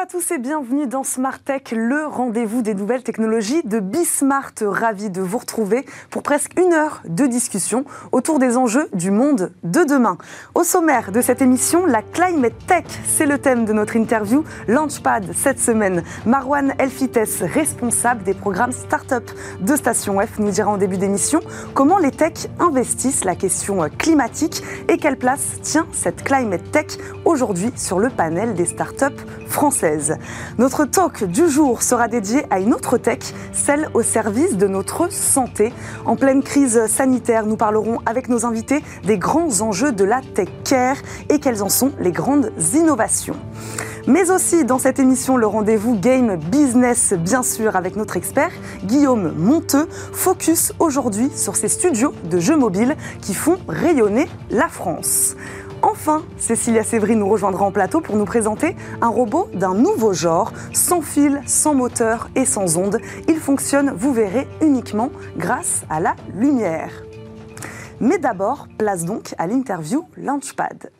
à tous et bienvenue dans Smart Tech, le rendez-vous des nouvelles technologies de Bismart. Ravi de vous retrouver pour presque une heure de discussion autour des enjeux du monde de demain. Au sommaire de cette émission, la Climate Tech, c'est le thème de notre interview Launchpad cette semaine. Marwan Elfites, responsable des programmes Startup de Station F, nous dira en début d'émission comment les techs investissent la question climatique et quelle place tient cette Climate Tech aujourd'hui sur le panel des startups Notre talk du jour sera dédié à une autre tech, celle au service de notre santé. En pleine crise sanitaire, nous parlerons avec nos invités des grands enjeux de la tech care et quelles en sont les grandes innovations. Mais aussi dans cette émission, le rendez-vous Game Business, bien sûr, avec notre expert Guillaume Monteux. Focus aujourd'hui sur ces studios de jeux mobiles qui font rayonner la France. Enfin, Cécilia Sévry nous rejoindra en plateau pour nous présenter un robot d'un nouveau genre, sans fil, sans moteur et sans ondes. Il fonctionne, vous verrez, uniquement grâce à la lumière. Mais d'abord, place donc à l'interview Launchpad.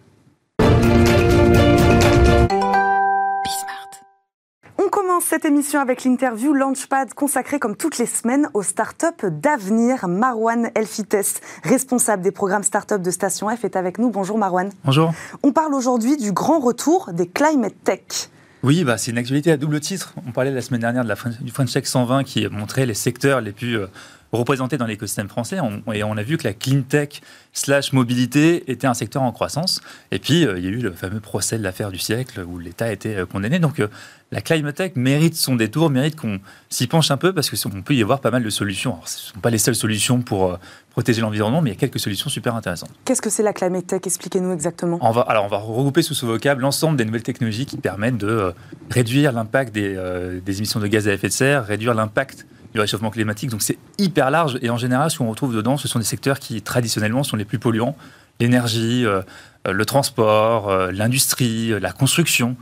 Commence cette émission avec l'interview Launchpad consacrée comme toutes les semaines aux startups d'avenir. Marwan Elfites, responsable des programmes startups de Station F, est avec nous. Bonjour Marwan. Bonjour. On parle aujourd'hui du grand retour des Climate Tech. Oui, bah, c'est une actualité à double titre. On parlait la semaine dernière de la du French Tech 120 qui montrait les secteurs les plus euh, représentés dans l'écosystème français. et on a vu que la clean tech slash mobilité était un secteur en croissance. Et puis, euh, il y a eu le fameux procès de l'affaire du siècle où l'État a été euh, condamné. Donc, la climate tech mérite son détour, mérite qu'on s'y penche un peu parce qu'on peut y avoir pas mal de solutions. Alors, ce ne sont pas les seules solutions pour protéger l'environnement, mais il y a quelques solutions super intéressantes. Qu'est-ce que c'est la climate tech? Expliquez-nous exactement. On va, alors, on va regrouper sous ce vocable l'ensemble des nouvelles technologies qui permettent de réduire l'impact des, des émissions de gaz à effet de serre, réduire l'impact du réchauffement climatique. Donc c'est hyper large et en général, ce qu'on retrouve dedans, ce sont des secteurs qui traditionnellement sont les plus polluants l'énergie, euh, euh, le transport, euh, l'industrie, la construction.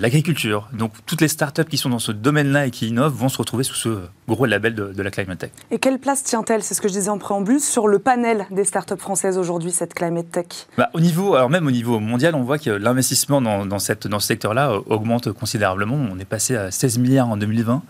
l'agriculture. Donc toutes les startups qui sont dans ce domaine-là et qui innovent vont se retrouver sous ce gros label de, la Climate Tech. Et quelle place tient-elle, c'est ce que je disais en préambule, sur le panel des startups françaises aujourd'hui, cette Climate Tech? Bah, au niveau, alors Même au niveau mondial, on voit que l'investissement dans, dans, cette, dans ce secteur-là augmente considérablement. On est passé à 16 milliards en 2020 euh,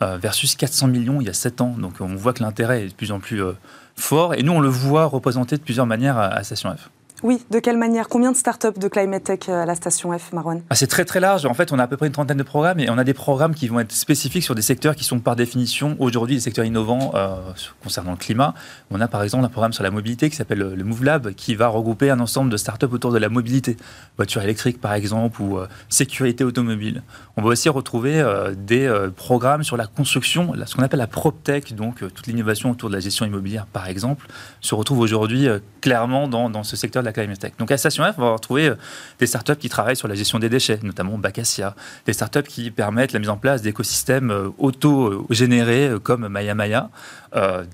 versus 400 millions il y a 7 ans. Donc on voit que l'intérêt est de plus en plus euh, fort. Et nous, on le voit représenté de plusieurs manières à, Station F. Oui, de quelle manière? Combien de startups de Climate Tech euh, à la station F, Marwan? Ah, C'est très très large. En fait, on a à peu près une trentaine de programmes et on a des programmes qui vont être spécifiques sur des secteurs qui sont par définition aujourd'hui des secteurs innovants concernant le climat. On a par exemple un programme sur la mobilité qui s'appelle le Move Lab qui va regrouper un ensemble de startups autour de la mobilité. Voiture électrique par exemple ou sécurité automobile. On va aussi retrouver euh, des euh, programmes sur la construction, ce qu'on appelle la PropTech, donc euh, toute l'innovation autour de la gestion immobilière, par exemple, se retrouve aujourd'hui clairement dans, ce secteur la climate. Donc à Station F, on va retrouver des startups qui travaillent sur la gestion des déchets, notamment Bacassia, des startups qui permettent la mise en place d'écosystèmes auto-générés comme Maya Maya,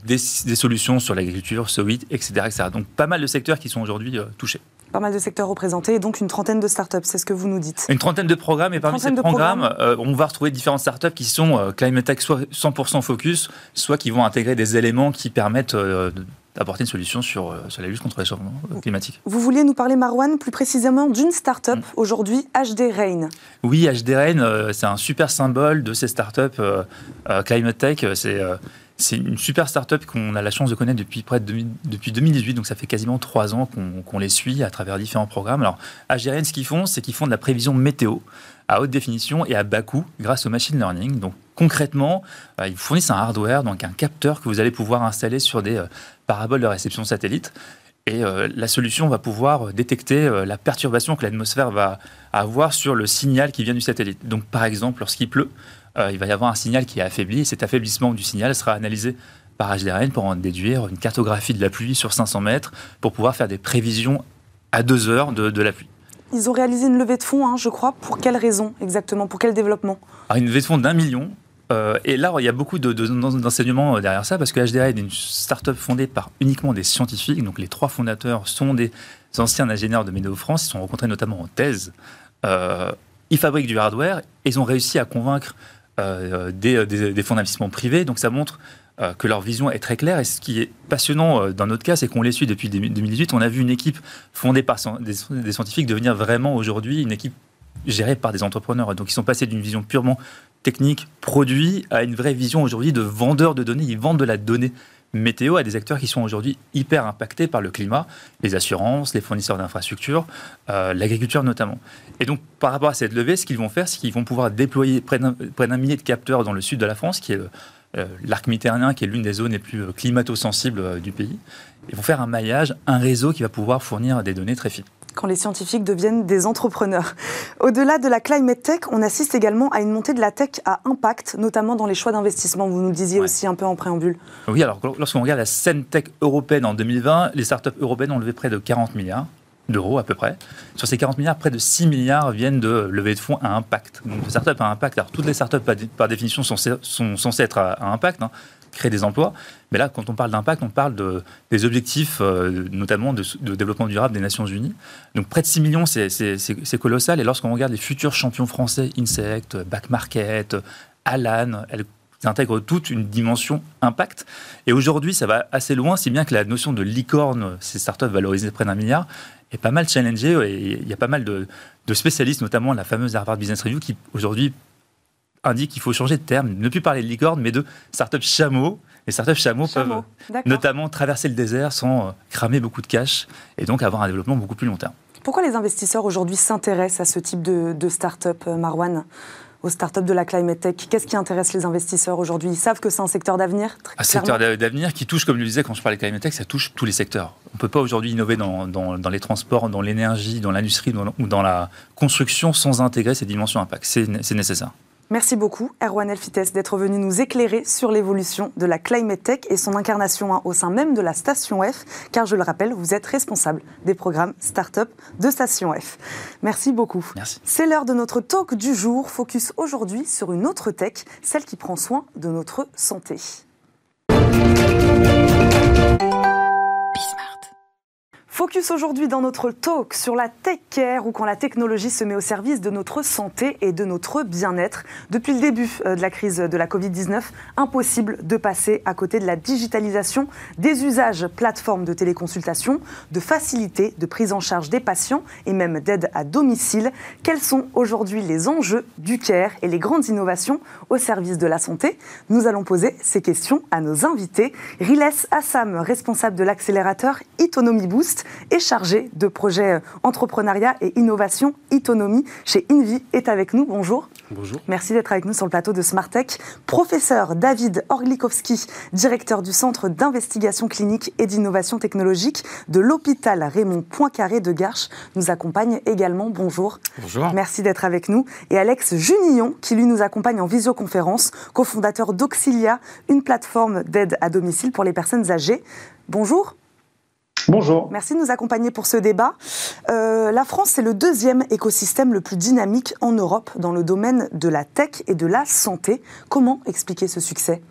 des, solutions sur l'agriculture, Sowit, etc., etc. Donc pas mal de secteurs qui sont aujourd'hui touchés pas mal de secteurs représentés et donc une trentaine de startups, c'est ce que vous nous dites. Une trentaine de programmes et parmi ces programmes, euh, on va retrouver différentes startups qui sont euh, Climate Tech soit 100% focus, soit qui vont intégrer des éléments qui permettent euh, d'apporter une solution sur, sur, la lutte contre le réchauffement climatique. Vous vouliez nous parler, Marwan, plus précisément d'une start-up mm. aujourd'hui, HD Rain. Oui, HD Rain, c'est un super symbole de ces startups Climate Tech. C'est c'est une super start-up qu'on a la chance de connaître depuis près de depuis 2018, donc ça fait quasiment trois ans qu'on les suit à travers différents programmes. Alors, HDRN, ce qu'ils font, c'est qu'ils font de la prévision météo à haute définition et à bas coût grâce au machine learning. Donc, concrètement, euh, ils fournissent un hardware, donc un capteur que vous allez pouvoir installer sur des euh, paraboles de réception satellite. Et euh, la solution va pouvoir détecter la perturbation que l'atmosphère va avoir sur le signal qui vient du satellite. Donc, par exemple, lorsqu'il pleut, il va y avoir un signal qui est affaibli. Et cet affaiblissement du signal sera analysé par HDRN pour en déduire une cartographie de la pluie sur 500 mètres pour pouvoir faire des prévisions à deux heures de, la pluie. Ils ont réalisé une levée de fonds, hein, je crois. Pour quelle raison exactement? Pour quel développement? Une levée de fonds d'un million. Euh, et là, il y a beaucoup d'enseignements derrière ça parce que HDRN est une start-up fondée par uniquement des scientifiques. Donc les trois fondateurs sont des anciens ingénieurs de Météo France. Ils sont rencontrés notamment en thèse. Euh, ils fabriquent du hardware et ils ont réussi à convaincre euh, des, des, fonds d'investissement privés. Donc ça montre euh, que leur vision est très claire. Et ce qui est passionnant euh, dans notre cas, c'est qu'on les suit depuis 2018. On a vu une équipe fondée par des, scientifiques devenir vraiment aujourd'hui une équipe gérés par des entrepreneurs. Donc ils sont passés d'une vision purement technique, produit, à une vraie vision aujourd'hui de vendeur de données. Ils vendent de la donnée météo à des acteurs qui sont aujourd'hui hyper impactés par le climat, les assurances, les fournisseurs d'infrastructures, euh, l'agriculture notamment. Et donc, par rapport à cette levée, ce qu'ils vont faire, c'est qu'ils vont pouvoir déployer près d'un millier de capteurs dans le sud de la France, qui est euh, l'arc méditerranéen, qui est l'une des zones les plus euh, climato-sensibles du pays. Ils vont faire un maillage, un réseau qui va pouvoir fournir des données très fines quand les scientifiques deviennent des entrepreneurs. Au-delà de la climate tech, on assiste également à une montée de la tech à impact, notamment dans les choix d'investissement. Vous nous disiez aussi un peu en préambule. Oui, alors lorsqu'on regarde la scène tech européenne en 2020, les startups européennes ont levé près de 40 milliards d'euros à peu près. Sur ces 40 milliards, près de 6 milliards viennent de levées de fonds à impact. Donc, startups à impact, alors toutes les startups par, définition sont, sont censées être à, impact. Hein créer des emplois. Mais là, quand on parle d'impact, on parle de, des objectifs, euh, notamment de, développement durable des Nations Unies. Donc près de 6 millions, c'est colossal. Et lorsqu'on regarde les futurs champions français, Insect, Back Market, Alan, elles intègrent toute une dimension impact. Et aujourd'hui, ça va assez loin, si bien que la notion de licorne, ces startups valorisées près d'un milliard, est pas mal challengée. Et il y a pas mal de, de spécialistes, notamment la fameuse Harvard Business Review, qui aujourd'hui indique qu'il faut changer de terme, ne plus parler de licorne, mais de start-up chameau. Les start-up chameaux peuvent notamment traverser le désert sans euh, cramer beaucoup de cash et donc avoir un développement beaucoup plus long terme. Pourquoi les investisseurs aujourd'hui s'intéressent à ce type de, de start-up, euh, Marwan? Aux startups de la climate tech Qu'est-ce qui intéresse les investisseurs aujourd'hui? Ils savent que c'est un secteur d'avenir Un secteur d'avenir qui touche, comme je le disais quand je parlais de climate tech, ça touche tous les secteurs. On ne peut pas aujourd'hui innover dans, dans, dans, les transports, dans l'énergie, dans l'industrie ou dans la construction sans intégrer ces dimensions impact. C'est nécessaire. Merci beaucoup, Erwan Elfites, d'être venu nous éclairer sur l'évolution de la Climate Tech et son incarnation hein, au sein même de la Station F, car je le rappelle, vous êtes responsable des programmes Startup de Station F. Merci beaucoup. C'est l'heure de notre talk du jour, focus aujourd'hui sur une autre tech, celle qui prend soin de notre santé. Focus aujourd'hui dans notre talk sur la tech care ou quand la technologie se met au service de notre santé et de notre bien-être. Depuis le début euh, de la crise de la Covid-19, impossible de passer à côté de la digitalisation des usages plateformes de téléconsultation, de facilité de prise en charge des patients et même d'aide à domicile. Quels sont aujourd'hui les enjeux du care et les grandes innovations au service de la santé? Nous allons poser ces questions à nos invités. Riles Assam, responsable de l'accélérateur Autonomy Boost, est chargé de projets euh, entrepreneuriat et innovation autonomie chez Invi, est avec nous. Bonjour. Bonjour. Merci d'être avec nous sur le plateau de Smartech. Professeur David Orlikowski, directeur du Centre d'investigation clinique et d'innovation technologique de l'hôpital Raymond Poincaré de Garches, nous accompagne également. Bonjour. Bonjour. Merci d'être avec nous. Et Alex Junillon, qui lui nous accompagne en visioconférence, cofondateur d'Auxilia, une plateforme d'aide à domicile pour les personnes âgées. Bonjour. Bonjour. Merci de nous accompagner pour ce débat. Euh, la France, c'est le deuxième écosystème le plus dynamique en Europe dans le domaine de la tech et de la santé. Comment expliquer ce succès?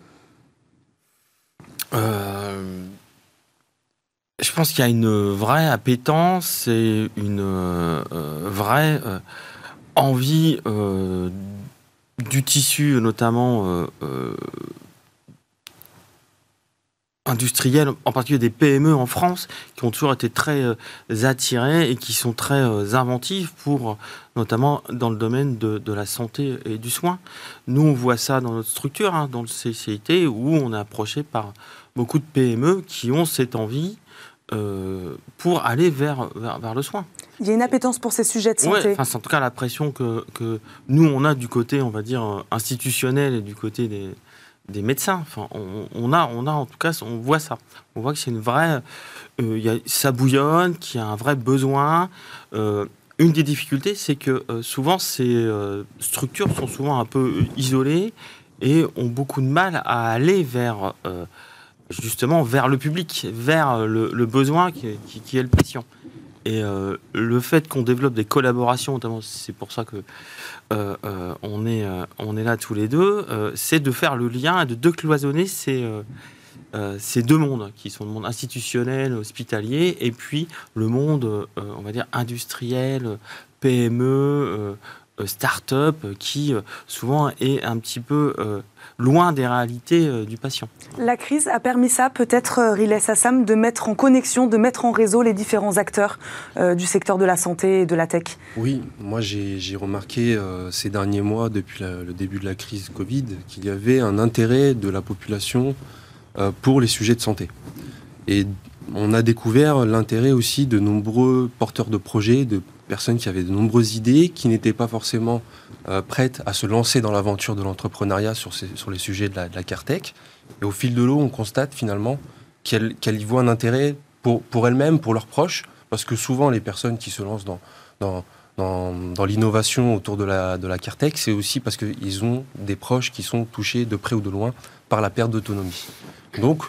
Euh, Je pense qu'il y a une vraie appétence et une euh, vraie envie du tissu, notamment industriels, en particulier des PME en France, qui ont toujours été très euh, attirés et qui sont très euh, inventifs pour, notamment dans le domaine de, la santé et du soin. Nous, on voit ça dans notre structure, hein, dans le CCIT, où on est approché par beaucoup de PME qui ont cette envie euh, pour aller vers, vers, le soin. Il y a une appétence pour ces sujets de santé. c'est en tout cas la pression que, que, nous, on a du côté, on va dire, institutionnel et du côté des, des médecins. Enfin, on, a, on a en tout cas, on voit ça. On voit que c'est une vraie, euh, y a, ça bouillonne, qu'il y a un vrai besoin. Euh, une des difficultés, c'est que euh, souvent ces structures sont souvent un peu isolées et ont beaucoup de mal à aller vers justement vers le public, vers le, besoin qui, est le patient. Et le fait qu'on développe des collaborations, notamment, c'est pour ça que euh, euh, on, est, euh, on est là tous les deux, c'est de faire le lien et de décloisonner ces, ces deux mondes, qui sont le monde institutionnel, hospitalier, et puis le monde, on va dire, industriel, PME, start-up qui souvent est un petit peu loin des réalités du patient. La crise a permis ça, peut-être, Riley Sassam, de mettre en connexion, de mettre en réseau les différents acteurs du secteur de la santé et de la tech Oui, moi j'ai remarqué ces derniers mois, depuis le début de la crise Covid, qu'il y avait un intérêt de la population pour les sujets de santé. Et on a découvert l'intérêt aussi de nombreux porteurs de projets, de personnes qui avaient de nombreuses idées, qui n'étaient pas forcément euh, prêtes à se lancer dans l'aventure de l'entrepreneuriat sur, sur, les sujets de la, de CARTEC. Et au fil de l'eau, on constate finalement qu'elles y voient un intérêt pour, pour elles-mêmes, pour leurs proches, parce que souvent les personnes qui se lancent dans, dans, dans, l'innovation autour de la, de la CARTEC, c'est aussi parce qu'ils ont des proches qui sont touchés de près ou de loin par la perte d'autonomie. Donc,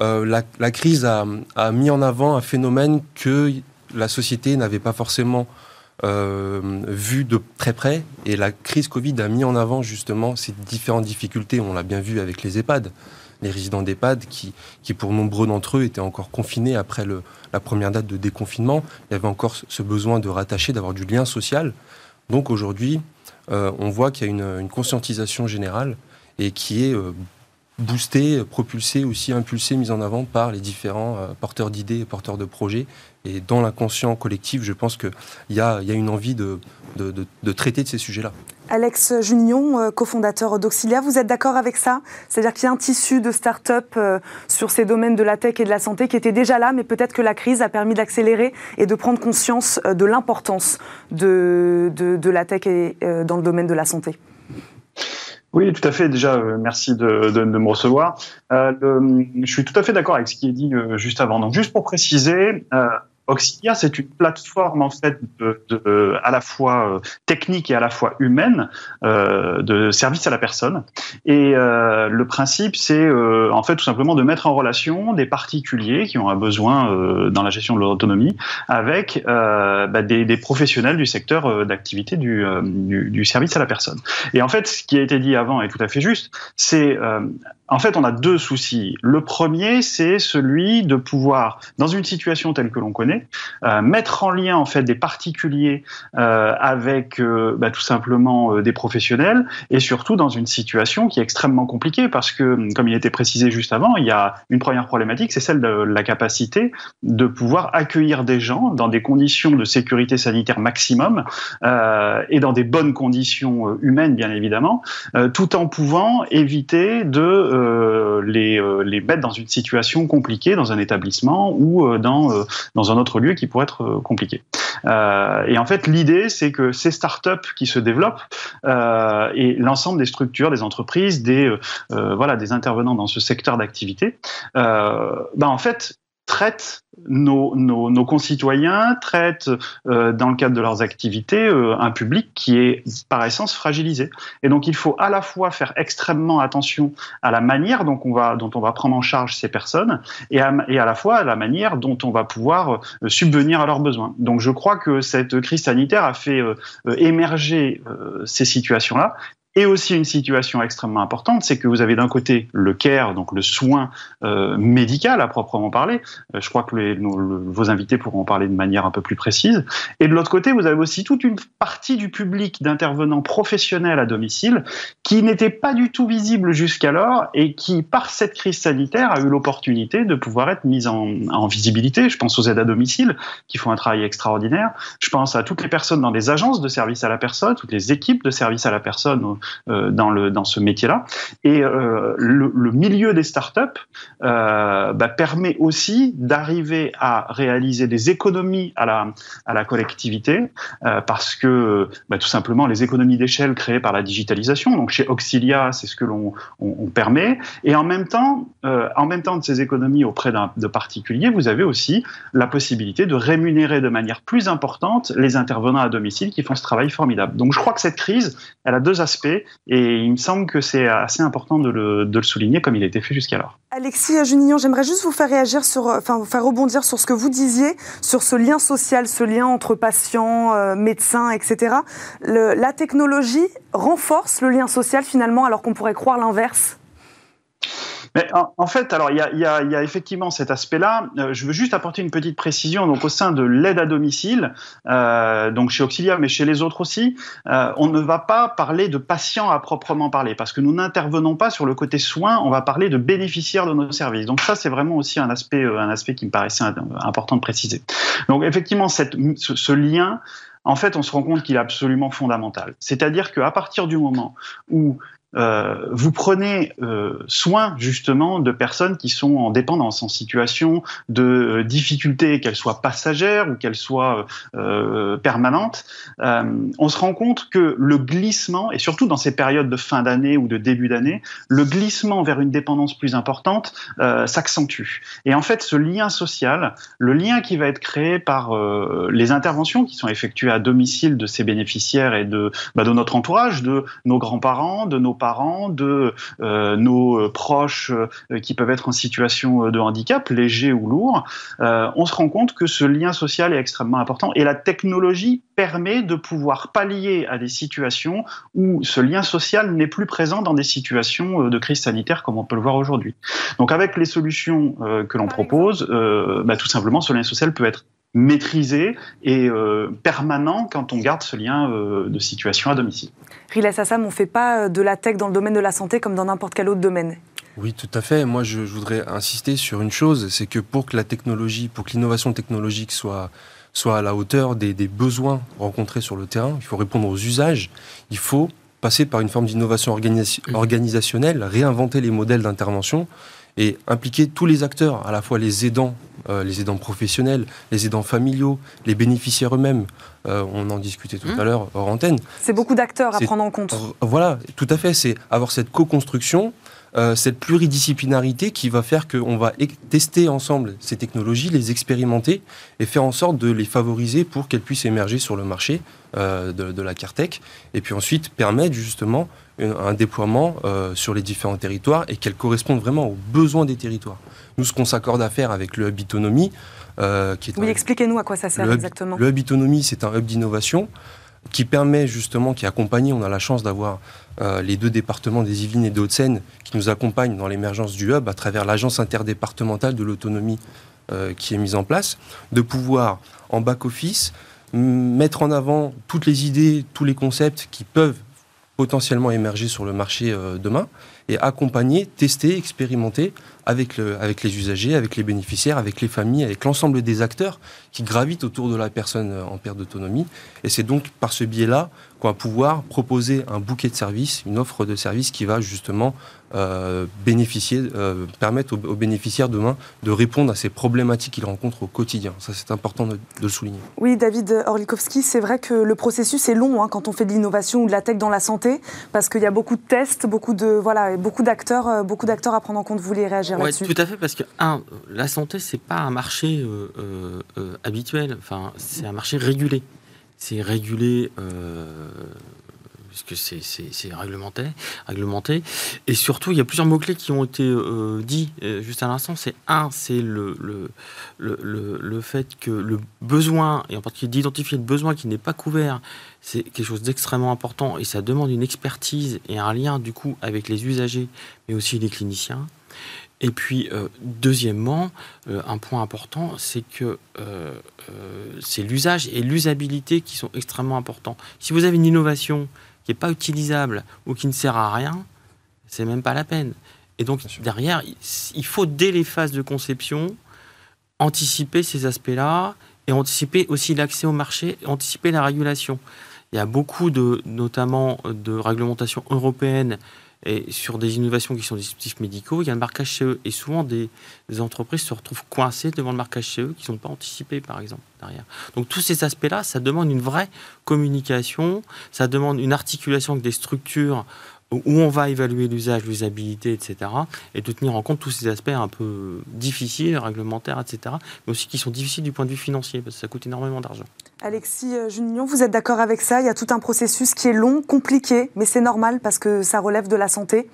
euh, la, crise a, mis en avant un phénomène que la société n'avait pas forcément euh, vu de très près. Et la crise Covid a mis en avant justement ces différentes difficultés. On l'a bien vu avec les EHPAD. Les résidents d'EHPAD qui, qui, pour nombreux d'entre eux, étaient encore confinés après le, la première date de déconfinement. Il y avait encore ce besoin de rattacher, d'avoir du lien social. Donc aujourd'hui, euh, on voit qu'il y a une, une, conscientisation générale et qui est boosté, propulsé, aussi impulsé, mis en avant par les différents euh, porteurs d'idées et porteurs de projets. Et dans l'inconscient collectif, je pense qu'il y a, y a une envie de, traiter de ces sujets-là. Alex Junion, euh, cofondateur d'Auxilia, vous êtes d'accord avec ça? C'est-à-dire qu'il y a un tissu de start-up euh, sur ces domaines de la tech et de la santé qui était déjà là, mais peut-être que la crise a permis d'accélérer et de prendre conscience de l'importance de, de, la tech et, dans le domaine de la santé oui, tout à fait. Déjà, euh, merci de, me recevoir. Euh, je suis tout à fait d'accord avec ce qui est dit euh, juste avant. Donc, juste pour préciser, Auxilia, c'est une plateforme en fait de, à la fois euh, technique et à la fois humaine euh, de service à la personne. Et euh, le principe, c'est euh, en fait tout simplement de mettre en relation des particuliers qui ont un besoin euh, dans la gestion de leur autonomie avec bah, des, des, professionnels du secteur d'activité du, du, du, service à la personne. Et en fait, ce qui a été dit avant est tout à fait juste. C'est en fait, on a deux soucis. Le premier, c'est celui de pouvoir, dans une situation telle que l'on connaît, euh, mettre en lien en fait des particuliers euh, avec euh, bah, tout simplement des professionnels, et surtout dans une situation qui est extrêmement compliquée parce que, comme il été précisé juste avant, il y a une première problématique, c'est celle de la capacité de pouvoir accueillir des gens dans des conditions de sécurité sanitaire maximum et dans des bonnes conditions humaines, bien évidemment, tout en pouvant éviter de les, les mettre dans une situation compliquée dans un établissement ou dans, dans un autre lieu qui pourrait être compliqué. et en fait, l'idée, c'est que ces startups qui se développent et l'ensemble des structures, des entreprises, des voilà, des intervenants dans ce secteur d'activité, ben en fait, traitent nos, nos, nos, concitoyens traitent euh, dans le cadre de leurs activités euh, un public qui est par essence fragilisé. Et donc il faut à la fois faire extrêmement attention à la manière dont on va, dont on va prendre en charge ces personnes et à, et à la fois à la manière dont on va pouvoir euh, subvenir à leurs besoins. Donc je crois que cette crise sanitaire a fait émerger ces situations-là et aussi une situation extrêmement importante, c'est que vous avez d'un côté le care, donc le soin euh, médical à proprement parler. Euh, je crois que les, vos invités pourront en parler de manière un peu plus précise. Et de l'autre côté, vous avez aussi toute une partie du public d'intervenants professionnels à domicile qui n'était pas du tout visible jusqu'alors et qui, par cette crise sanitaire, a eu l'opportunité de pouvoir être mise en, en visibilité. Je pense aux aides à domicile qui font un travail extraordinaire. Je pense à toutes les personnes dans les agences de service à la personne, toutes les équipes de service à la personne dans, le, dans ce métier-là. Et euh, le, milieu des startups euh, bah, permet aussi d'arriver à réaliser des économies à la, à la collectivité, euh, parce que bah, tout simplement les économies d'échelle créées par la digitalisation. Donc chez Auxilia, c'est ce que l'on on, on permet. Et en même temps, euh, en même temps de ces économies auprès de particuliers, vous avez aussi la possibilité de rémunérer de manière plus importante les intervenants à domicile qui font ce travail formidable. Donc je crois que cette crise, elle a deux aspects. Et il me semble que c'est assez important de le, souligner comme il a été fait jusqu'alors. Alexis Junignon, j'aimerais juste vous faire réagir sur, enfin, vous faire rebondir sur ce que vous disiez, sur ce lien social, ce lien entre patients, euh, médecins, etc. la technologie renforce le lien social finalement, alors qu'on pourrait croire l'inverse? En, fait, alors il y a, effectivement cet aspect-là. Euh, je veux juste apporter une petite précision. Donc au sein de l'aide à domicile, euh, donc chez Auxilia, mais chez les autres aussi, euh, on ne va pas parler de patients à proprement parler, parce que nous n'intervenons pas sur le côté soins. On va parler de bénéficiaires de nos services. Donc ça, c'est vraiment aussi un aspect, un aspect qui me paraissait important de préciser. Donc effectivement, cette, ce lien en fait, on se rend compte qu'il est absolument fondamental. C'est-à-dire qu'à partir du moment où euh, vous prenez euh, soin justement de personnes qui sont en dépendance, en situation de euh, difficulté, qu'elles soient passagères ou qu'elles soient permanentes, on se rend compte que le glissement, et surtout dans ces périodes de fin d'année ou de début d'année, le glissement vers une dépendance plus importante s'accentue. Et en fait, ce lien social, le lien qui va être créé par les interventions qui sont effectuées à domicile de ces bénéficiaires et de, bah, de notre entourage, de nos grands-parents, de nos parents, de euh, nos euh, proches euh, qui peuvent être en situation de handicap, léger ou lourd, on se rend compte que ce lien social est extrêmement important et la technologie permet de pouvoir pallier à des situations où ce lien social n'est plus présent dans des situations de crise sanitaire comme on peut le voir aujourd'hui. Donc avec les solutions que l'on propose, bah, tout simplement ce lien social peut être maîtrisé et permanent quand on garde ce lien de situation à domicile. Riles Assam, on ne fait pas euh, de la tech dans le domaine de la santé comme dans n'importe quel autre domaine. Oui, tout à fait. Moi, je, voudrais insister sur une chose, c'est que pour que la technologie, pour que l'innovation technologique soit, soit à la hauteur des, des besoins rencontrés sur le terrain, il faut répondre aux usages, il faut passer par une forme d'innovation organisationnelle, réinventer les modèles d'intervention et impliquer tous les acteurs, à la fois les aidants, euh, les aidants professionnels, les aidants familiaux, les bénéficiaires eux-mêmes. Euh, on en discutait tout mmh. à l'heure hors antenne. C'est beaucoup d'acteurs à prendre en compte. Voilà, tout à fait. C'est avoir cette co-construction euh, cette pluridisciplinarité qui va faire qu'on va tester ensemble ces technologies, les expérimenter et faire en sorte de les favoriser pour qu'elles puissent émerger sur le marché de, de, la CARTEC et puis ensuite permettre justement un déploiement euh, sur les différents territoires et qu'elles correspondent vraiment aux besoins des territoires. Nous, ce qu'on s'accorde à faire avec le Hub Autonomie, euh, qui est oui, expliquez-nous à quoi ça sert exactement. Le Hub Autonomie, c'est un hub d'innovation qui permet justement, qui accompagne, on a la chance d'avoir euh, les deux départements des Yvelines et des Hauts-de-Seine qui nous accompagnent dans l'émergence du hub à travers l'agence interdépartementale de l'autonomie qui est mise en place, de pouvoir en back-office mettre en avant toutes les idées, tous les concepts qui peuvent potentiellement émerger sur le marché euh, demain et accompagner, tester, expérimenter avec, le, avec les usagers, avec les bénéficiaires, avec les familles, avec l'ensemble des acteurs qui gravitent autour de la personne euh, en perte d'autonomie. Et c'est donc par ce biais-là qu'on va pouvoir proposer un bouquet de services, une offre de services qui va justement euh, bénéficier, euh, permettre aux, bénéficiaires demain de répondre à ces problématiques qu'ils rencontrent au quotidien. Ça, c'est important de, le souligner. Oui, David Orlikowski, c'est vrai que le processus est long hein, quand on fait de l'innovation ou de la tech dans la santé, parce qu'il y a beaucoup de tests, beaucoup de voilà, beaucoup d'acteurs, euh, beaucoup d'acteurs à prendre en compte. Vous voulez réagir là-dessus? Tout à fait, parce que un, la santé, c'est pas un marché habituel. Enfin, c'est un marché régulé. C'est régulé puisque c'est réglementé, réglementé. Et surtout, il y a plusieurs mots-clés qui ont été euh, dits euh, juste à l'instant. C'est un, c'est le, le, le, le, fait que le besoin, et en particulier d'identifier le besoin qui n'est pas couvert, c'est quelque chose d'extrêmement important et ça demande une expertise et un lien du coup avec les usagers, mais aussi les cliniciens. Et puis, euh, deuxièmement, un point important, c'est que c'est l'usage et l'usabilité qui sont extrêmement importants. Si vous avez une innovation qui n'est pas utilisable ou qui ne sert à rien, c'est même pas la peine. Et donc, derrière, il faut, dès les phases de conception, anticiper ces aspects-là et anticiper aussi l'accès au marché, anticiper la régulation. Il y a beaucoup de, notamment de réglementations européennes et sur des innovations qui sont des dispositifs médicaux, il y a le marquage CE. Et souvent, des, entreprises se retrouvent coincées devant le marquage CE qui ne sont pas anticipés, par exemple, derrière. Donc, tous ces aspects-là, ça demande une vraie communication, ça demande une articulation avec des structures où on va évaluer l'usage, l'usabilité, etc. Et de tenir en compte tous ces aspects un peu difficiles, réglementaires, etc. Mais aussi qui sont difficiles du point de vue financier, parce que ça coûte énormément d'argent. Alexis euh, Junion, vous êtes d'accord avec ça? Il y a tout un processus qui est long, compliqué, mais c'est normal parce que ça relève de la santé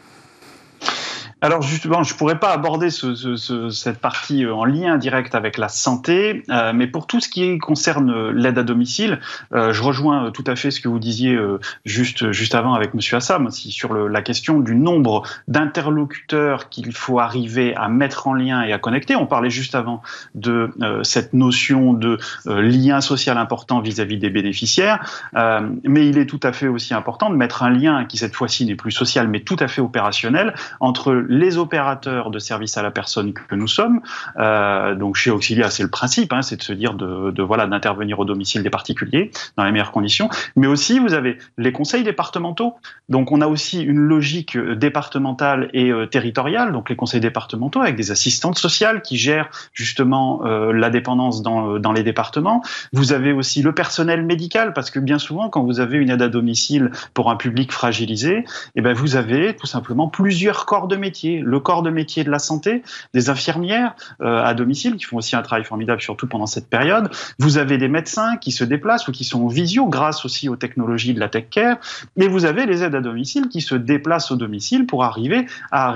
alors justement, je pourrais pas aborder ce, cette partie euh, en lien direct avec la santé, euh, mais pour tout ce qui concerne l'aide à domicile, euh, je rejoins tout à fait ce que vous disiez juste juste avant avec Monsieur Assam sur la question du nombre d'interlocuteurs qu'il faut arriver à mettre en lien et à connecter. On parlait juste avant de cette notion de lien social important vis-à-vis -vis des bénéficiaires, mais il est tout à fait aussi important de mettre un lien qui cette fois-ci n'est plus social mais tout à fait opérationnel entre les opérateurs de services à la personne que nous sommes. Euh, donc chez Auxilia, c'est le principe, hein, c'est de se dire de, voilà d'intervenir au domicile des particuliers dans les meilleures conditions. Mais aussi, vous avez les conseils départementaux. Donc on a aussi une logique départementale et euh, territoriale. Donc les conseils départementaux avec des assistantes sociales qui gèrent justement euh, la dépendance dans, dans les départements. Vous avez aussi le personnel médical parce que bien souvent, quand vous avez une aide à domicile pour un public fragilisé, et eh ben vous avez tout simplement plusieurs corps de métier le corps de métier de la santé, des infirmières euh, à domicile qui font aussi un travail formidable, surtout pendant cette période. Vous avez des médecins qui se déplacent ou qui sont visio grâce aussi aux technologies de la tech care. Et vous avez les aides à domicile qui se déplacent au domicile pour arriver à,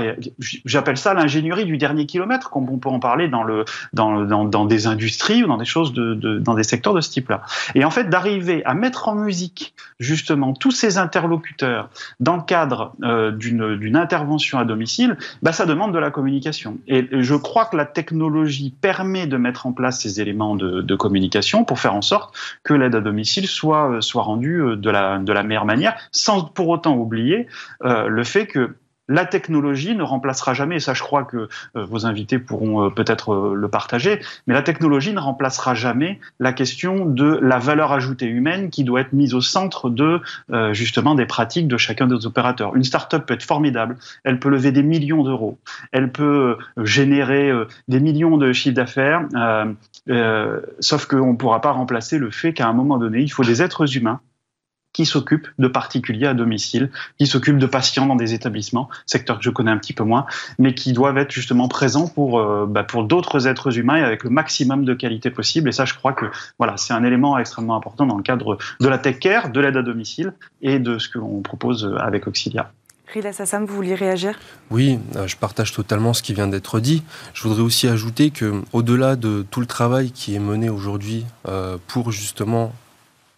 j'appelle ça l'ingénierie du dernier kilomètre, comme on peut en parler dans le dans, dans, dans des industries ou dans des choses de, de dans des secteurs de ce type-là. Et en fait, d'arriver à mettre en musique justement tous ces interlocuteurs dans le cadre euh, d'une intervention à domicile, bah, ça demande de la communication. Et je crois que la technologie permet de mettre en place ces éléments de, communication pour faire en sorte que l'aide à domicile soit, euh, rendue euh, de la, de meilleure manière, sans pour autant oublier euh, le fait que la technologie ne remplacera jamais, et ça je crois que euh, vos invités pourront euh, peut-être euh, le partager, mais la technologie ne remplacera jamais la question de la valeur ajoutée humaine qui doit être mise au centre de justement des pratiques de chacun des opérateurs. Une start-up peut être formidable, elle peut lever des millions d'euros, elle peut générer des millions de chiffres d'affaires, sauf qu'on ne pourra pas remplacer le fait qu'à un moment donné, il faut des êtres humains qui s'occupent de particuliers à domicile, qui s'occupent de patients dans des établissements, secteur que je connais un petit peu moins, mais qui doivent être justement présents pour, euh, bah, pour d'autres êtres humains et avec le maximum de qualité possible. Et ça, je crois que voilà, c'est un élément extrêmement important dans le cadre de la tech care, de l'aide à domicile et de ce que l'on propose avec Auxilia. Rila Sassam, vous vouliez réagir? Oui, euh, je partage totalement ce qui vient d'être dit. Je voudrais aussi ajouter que, au-delà de tout le travail qui est mené aujourd'hui euh, pour justement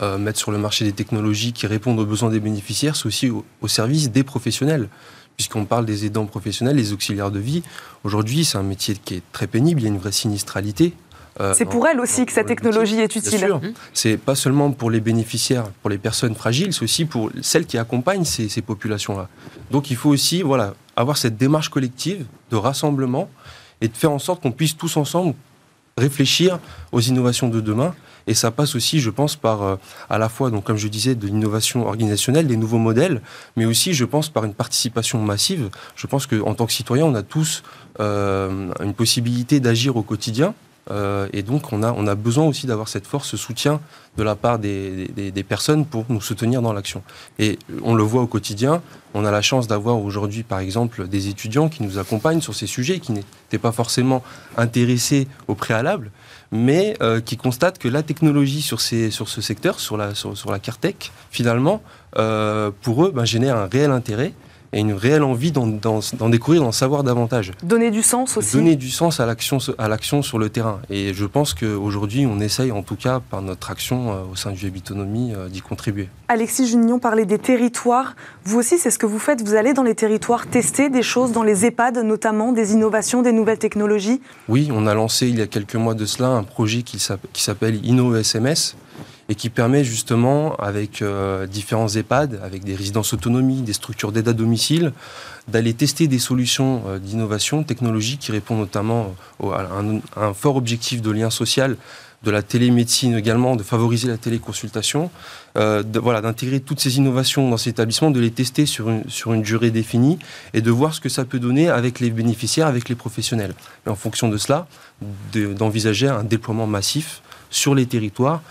euh, mettre sur le marché des technologies qui répondent aux besoins des bénéficiaires, c'est aussi au, service des professionnels. Puisqu'on parle des aidants professionnels, les auxiliaires de vie, aujourd'hui c'est un métier qui est très pénible, il y a une vraie sinistralité. Euh, c'est pour elles aussi que cette technologie est utile. Sûr. C'est pas seulement pour les bénéficiaires, pour les personnes fragiles, c'est aussi pour celles qui accompagnent ces, ces populations-là. Donc il faut aussi voilà, avoir cette démarche collective de rassemblement et de faire en sorte qu'on puisse tous ensemble réfléchir aux innovations de demain et ça passe aussi, je pense, par euh, à la fois, donc, comme je disais, de l'innovation organisationnelle, des nouveaux modèles, mais aussi, je pense, par une participation massive. Je pense qu'en tant que citoyen, on a tous euh, une possibilité d'agir au quotidien. Euh, et donc, on a, on a besoin aussi d'avoir cette force, ce soutien de la part des, des, des personnes pour nous soutenir dans l'action. Et on le voit au quotidien. On a la chance d'avoir aujourd'hui, par exemple, des étudiants qui nous accompagnent sur ces sujets, qui n'étaient pas forcément intéressés au préalable, mais euh, qui constate que la technologie sur, ce secteur, sur la, sur, CARTEC, finalement, euh, pour eux, ben, génère un réel intérêt et une réelle envie d'en découvrir, d'en savoir davantage. Donner du sens aussi. Donner du sens à l'action sur le terrain. Et je pense qu'aujourd'hui, on essaye, en tout cas, par notre action euh, au sein du Habitonomie, euh, d'y contribuer. Alexis Junion parlait des territoires. Vous aussi, c'est ce que vous faites. Vous allez dans les territoires tester des choses dans les EHPAD, notamment des innovations, des nouvelles technologies? Oui, on a lancé il y a quelques mois de cela un projet qui s'appelle InnoSMS et qui permet justement, avec euh, différents EHPAD, avec des résidences autonomie, des structures d'aide à domicile, d'aller tester des solutions euh, d'innovation technologique qui répondent notamment à, un, fort objectif de lien social de la télémédecine également, de favoriser la téléconsultation, euh, voilà, d'intégrer toutes ces innovations dans ces établissements, de les tester sur une durée définie et de voir ce que ça peut donner avec les bénéficiaires, avec les professionnels. Et en fonction de cela, d'envisager un déploiement massif sur les territoires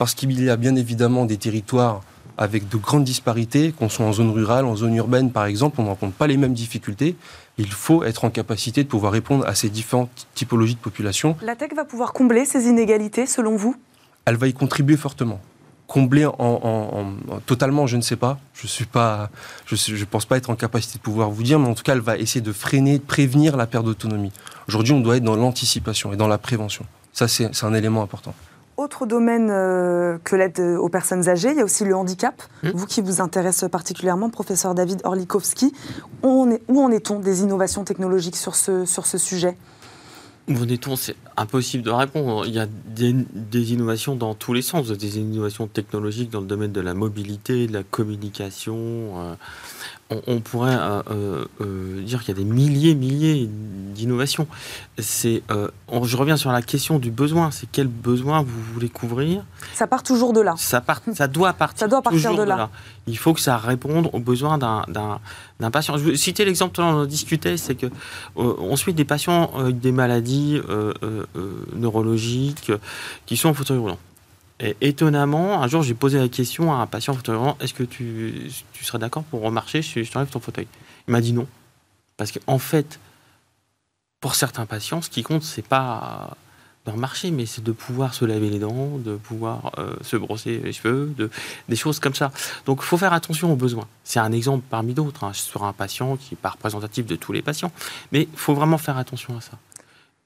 parce qu'il y a bien évidemment des territoires avec de grandes disparités, qu'on soit en zone rurale, en zone urbaine par exemple, on ne rencontre pas les mêmes difficultés. Il faut être en capacité de pouvoir répondre à ces différentes typologies de population. La tech va pouvoir combler ces inégalités selon vous? Elle va y contribuer fortement combler en, totalement, je ne sais pas. Je suis pas, je, je pense pas être en capacité de pouvoir vous dire, mais en tout cas, elle va essayer de freiner, de prévenir la perte d'autonomie. Aujourd'hui, on doit être dans l'anticipation et dans la prévention. Ça, c'est un élément important. Autre domaine euh, que l'aide aux personnes âgées, il y a aussi le handicap, mmh. vous qui vous intéresse particulièrement, professeur David Orlikowski. Où en est-on des innovations technologiques sur ce, sur ce sujet? Où en est-on? C'est impossible de répondre. Il y a des, innovations dans tous les sens. Des innovations technologiques dans le domaine de la mobilité, de la communication. Euh, on, pourrait euh, euh, euh, dire qu'il y a des milliers, milliers d'innovations. C'est, je reviens sur la question du besoin. C'est quel besoin vous voulez couvrir? Ça part toujours de là. Ça, part, ça doit partir, ça doit partir de, là. Il faut que ça réponde aux besoins d'un, patient. Je vais citer l'exemple dont on discutait, c'est que on suit des patients avec des maladies neurologiques qui sont en fauteuil roulant. Et étonnamment, un jour, j'ai posé la question à un patient fauteuil est-ce que tu, serais d'accord pour remarcher si je t'enlève ton fauteuil? Il m'a dit non. Parce qu'en fait, pour certains patients, ce qui compte, c'est pas de remarcher, mais c'est de pouvoir se laver les dents, de pouvoir euh, se brosser les cheveux, de, des choses comme ça. Donc, il faut faire attention aux besoins. C'est un exemple parmi d'autres hein, sur un patient qui n'est pas représentatif de tous les patients. Mais il faut vraiment faire attention à ça.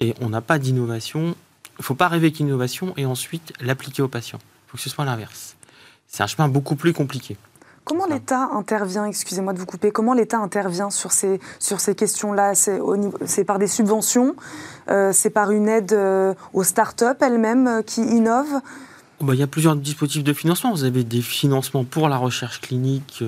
Et on n'a pas d'innovation il ne faut pas rêver qu'innovation et ensuite l'appliquer aux patients. Il faut que ce soit l'inverse. C'est un chemin beaucoup plus compliqué. Comment l'État intervient, excusez-moi de vous couper, comment l'État intervient sur ces, sur ces questions-là? C'est par des subventions euh, C'est par une aide euh, aux start-up elles-mêmes euh, qui innovent? Bah, Il y a plusieurs dispositifs de financement. Vous avez des financements pour la recherche clinique,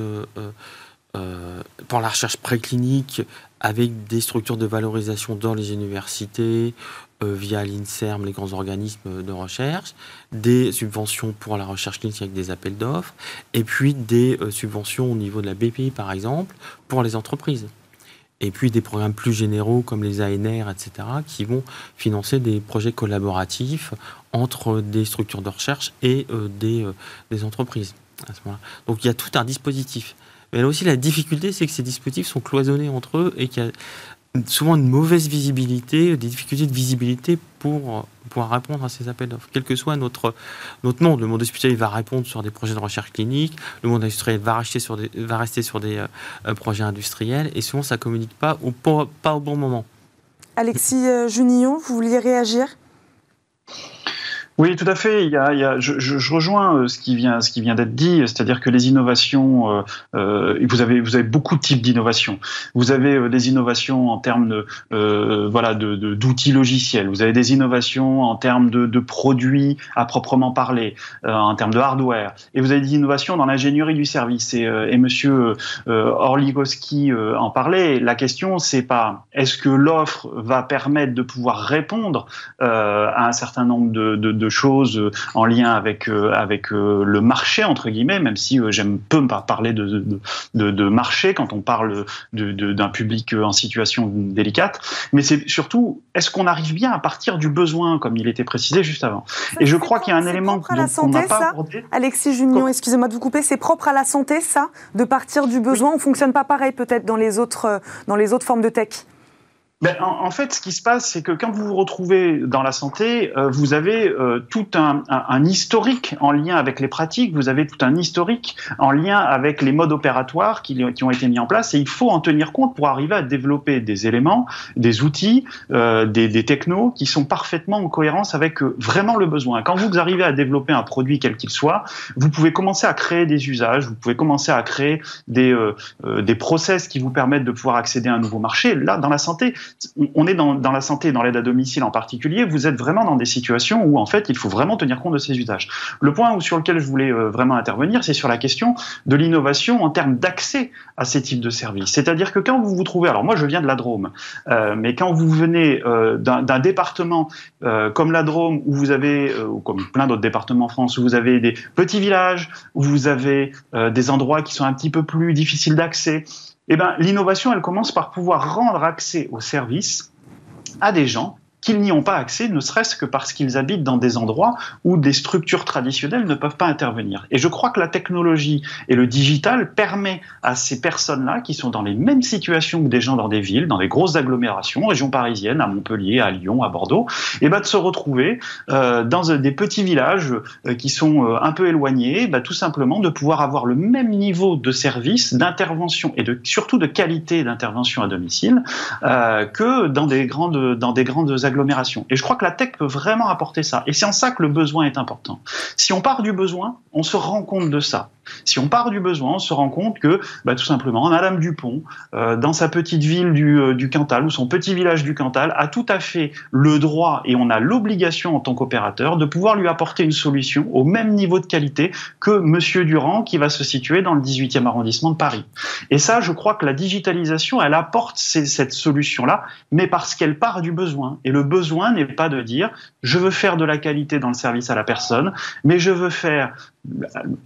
pour la recherche préclinique, avec des structures de valorisation dans les universités, via l'INSERM, les grands organismes de recherche, des subventions pour la recherche clinique avec des appels d'offres, et puis des euh, subventions au niveau de la BPI, par exemple, pour les entreprises. Et puis des programmes plus généraux comme les ANR, etc., qui vont financer des projets collaboratifs entre des structures de recherche et euh, des, entreprises. Donc il y a tout un dispositif. Mais là aussi, la difficulté, c'est que ces dispositifs sont cloisonnés entre eux et qu'il y a souvent une mauvaise visibilité, des difficultés de visibilité pour pouvoir répondre à ces appels d'offres. Quel que soit notre, notre nom, le monde hospitalier va répondre sur des projets de recherche clinique, le monde industriel va, rester sur des, des euh, projets industriels, et souvent ça ne communique pas au, pas au bon moment. Alexis euh, Junillon, vous vouliez réagir? Oui, tout à fait. Il y a, il y a, je, je, rejoins euh, ce qui vient, ce qui vient d'être dit, c'est-à-dire que les innovations, euh, euh vous avez, vous avez beaucoup de types d'innovations. Vous avez euh, des innovations en termes de, euh, voilà, de, d'outils logiciels. Vous avez des innovations en termes de, de produits à proprement parler, en termes de hardware. Et vous avez des innovations dans l'ingénierie du service. Et, et Monsieur Orlikowski en parlait. La question, c'est pas est-ce que l'offre va permettre de pouvoir répondre à un certain nombre de, de de choses euh, en lien avec euh, avec euh, le marché entre guillemets, même si j'aime peu parler de, de, de, marché quand on parle d'un public en situation délicate. Mais c'est surtout est-ce qu'on arrive bien à partir du besoin, comme il était précisé juste avant? Et je crois qu'il y a un élément à la santé, ça? Alexis Junion, excusez-moi de vous couper, c'est propre à la santé, ça, de partir du besoin? On fonctionne pas pareil peut-être dans les autres dans les autres formes de tech? Ben, en, fait, ce qui se passe, c'est que quand vous vous retrouvez dans la santé, euh, vous avez euh, tout un, un, historique en lien avec les pratiques, vous avez tout un historique en lien avec les modes opératoires qui, qui, ont été mis en place, et il faut en tenir compte pour arriver à développer des éléments, des outils, euh, des, des, technos qui sont parfaitement en cohérence avec euh, vraiment le besoin. Quand vous arrivez à développer un produit quel qu'il soit, vous pouvez commencer à créer des usages, vous pouvez commencer à créer des, des process qui vous permettent de pouvoir accéder à un nouveau marché. Là, dans la santé, on est dans, la santé, dans l'aide à domicile en particulier, vous êtes vraiment dans des situations où en fait il faut vraiment tenir compte de ces usages. Le point sur lequel je voulais euh, vraiment intervenir, c'est sur la question de l'innovation en termes d'accès à ces types de services. C'est-à-dire que quand vous vous trouvez, alors moi je viens de la Drôme, euh, mais quand vous venez euh, d'un département comme la Drôme, où vous avez, ou comme plein d'autres départements en France, où vous avez des petits villages, où vous avez des endroits qui sont un petit peu plus difficiles d'accès, eh ben, l'innovation, elle commence par pouvoir rendre accès aux services à des gens qu'ils n'y ont pas accès, ne serait-ce que parce qu'ils habitent dans des endroits où des structures traditionnelles ne peuvent pas intervenir. Et je crois que la technologie et le digital permet à ces personnes-là, qui sont dans les mêmes situations que des gens dans des villes, dans les grosses agglomérations, région parisienne, à Montpellier, à Lyon, à Bordeaux, et ben de se retrouver euh, dans des petits villages euh, qui sont euh, un peu éloignés, bah, tout simplement de pouvoir avoir le même niveau de service, d'intervention et de, surtout de qualité d'intervention à domicile euh, que dans des grandes, dans des grandes agglomérations et je crois que la tech peut vraiment apporter ça. Et c'est en ça que le besoin est important. Si on part du besoin, on se rend compte de ça. Si on part du besoin, on se rend compte que, bah, tout simplement, Madame Dupont, euh, dans sa petite ville du, euh, du, Cantal ou son petit village du Cantal, a tout à fait le droit et on a l'obligation en tant qu'opérateur de pouvoir lui apporter une solution au même niveau de qualité que Monsieur Durand qui va se situer dans le 18e arrondissement de Paris. Et ça, je crois que la digitalisation, elle apporte cette solution-là, mais parce qu'elle part du besoin. Et le besoin n'est pas de dire je veux faire de la qualité dans le service à la personne, mais je veux faire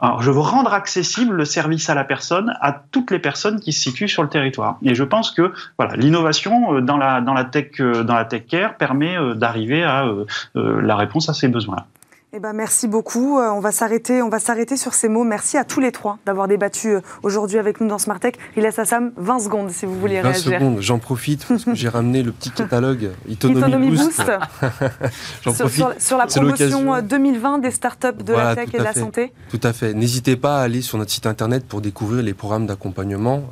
alors, je veux rendre accessible le service à la personne à toutes les personnes qui se situent sur le territoire. Et je pense que voilà, l'innovation euh, dans la, dans, la tech, euh, dans la tech care permet euh, d'arriver à la réponse à ces besoins-là. Eh ben, merci beaucoup. Euh, on va s'arrêter, on va s'arrêter sur ces mots. Merci à tous les trois d'avoir débattu euh, aujourd'hui avec nous dans Smart Tech. Il laisse à Sam 20 secondes si vous voulez 20 réagir. 20 secondes, j'en profite parce que j'ai ramené le petit catalogue Autonomie, Boost. j'en profite. Sur, la promotion 2020 euh, des startups de la tech et de la santé. Tout à fait. N'hésitez pas à aller sur notre site internet pour découvrir les programmes d'accompagnement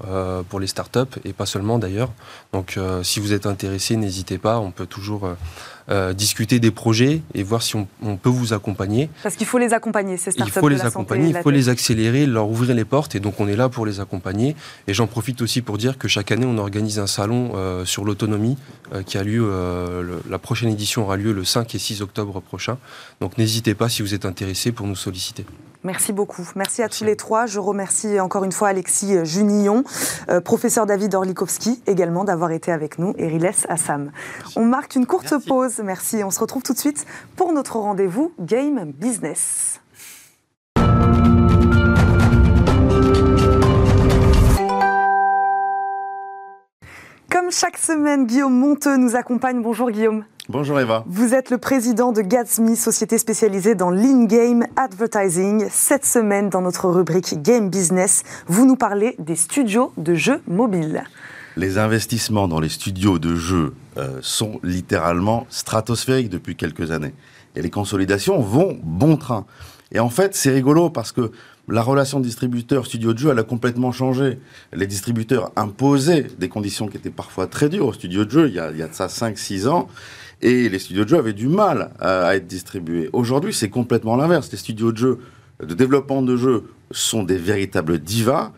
pour les startups et pas seulement d'ailleurs. Donc si vous êtes intéressé, n'hésitez pas. On peut toujours euh, discuter des projets et voir si on, peut vous accompagner. Parce qu'il faut les accompagner, ces startups. Il faut les accompagner, il faut les accélérer, leur ouvrir les portes et donc on est là pour les accompagner. Et j'en profite aussi pour dire que chaque année on organise un salon euh, sur l'autonomie euh, qui a lieu, la prochaine édition aura lieu le 5 et 6 octobre prochain. Donc n'hésitez pas si vous êtes intéressé pour nous solliciter. Merci beaucoup. Merci à tous les trois. Je remercie encore une fois Alexis Junillon, euh, professeur David Orlikowski également d'avoir été avec nous et Riles Assam. On marque une courte pause. Merci. On se retrouve tout de suite pour notre rendez-vous Game Business. Comme chaque semaine, Guillaume Monteux nous accompagne. Bonjour Guillaume. Bonjour Eva. Vous êtes le président de Gatsby, société spécialisée dans l'in-game advertising. Cette semaine, dans notre rubrique Game Business, vous nous parlez des studios de jeux mobiles. Les investissements dans les studios de jeux euh, sont littéralement stratosphériques depuis quelques années. Et les consolidations vont bon train. Et en fait, c'est rigolo parce que la relation distributeur-studio de jeu, elle a complètement changé. Les distributeurs imposaient des conditions qui étaient parfois très dures aux studios de jeu il y a, il y a de ça 5-6 ans. Et les studios de jeu avaient du mal à, être distribués. Aujourd'hui, c'est complètement l'inverse. Les studios de jeu, de développement de jeux, sont des véritables divas.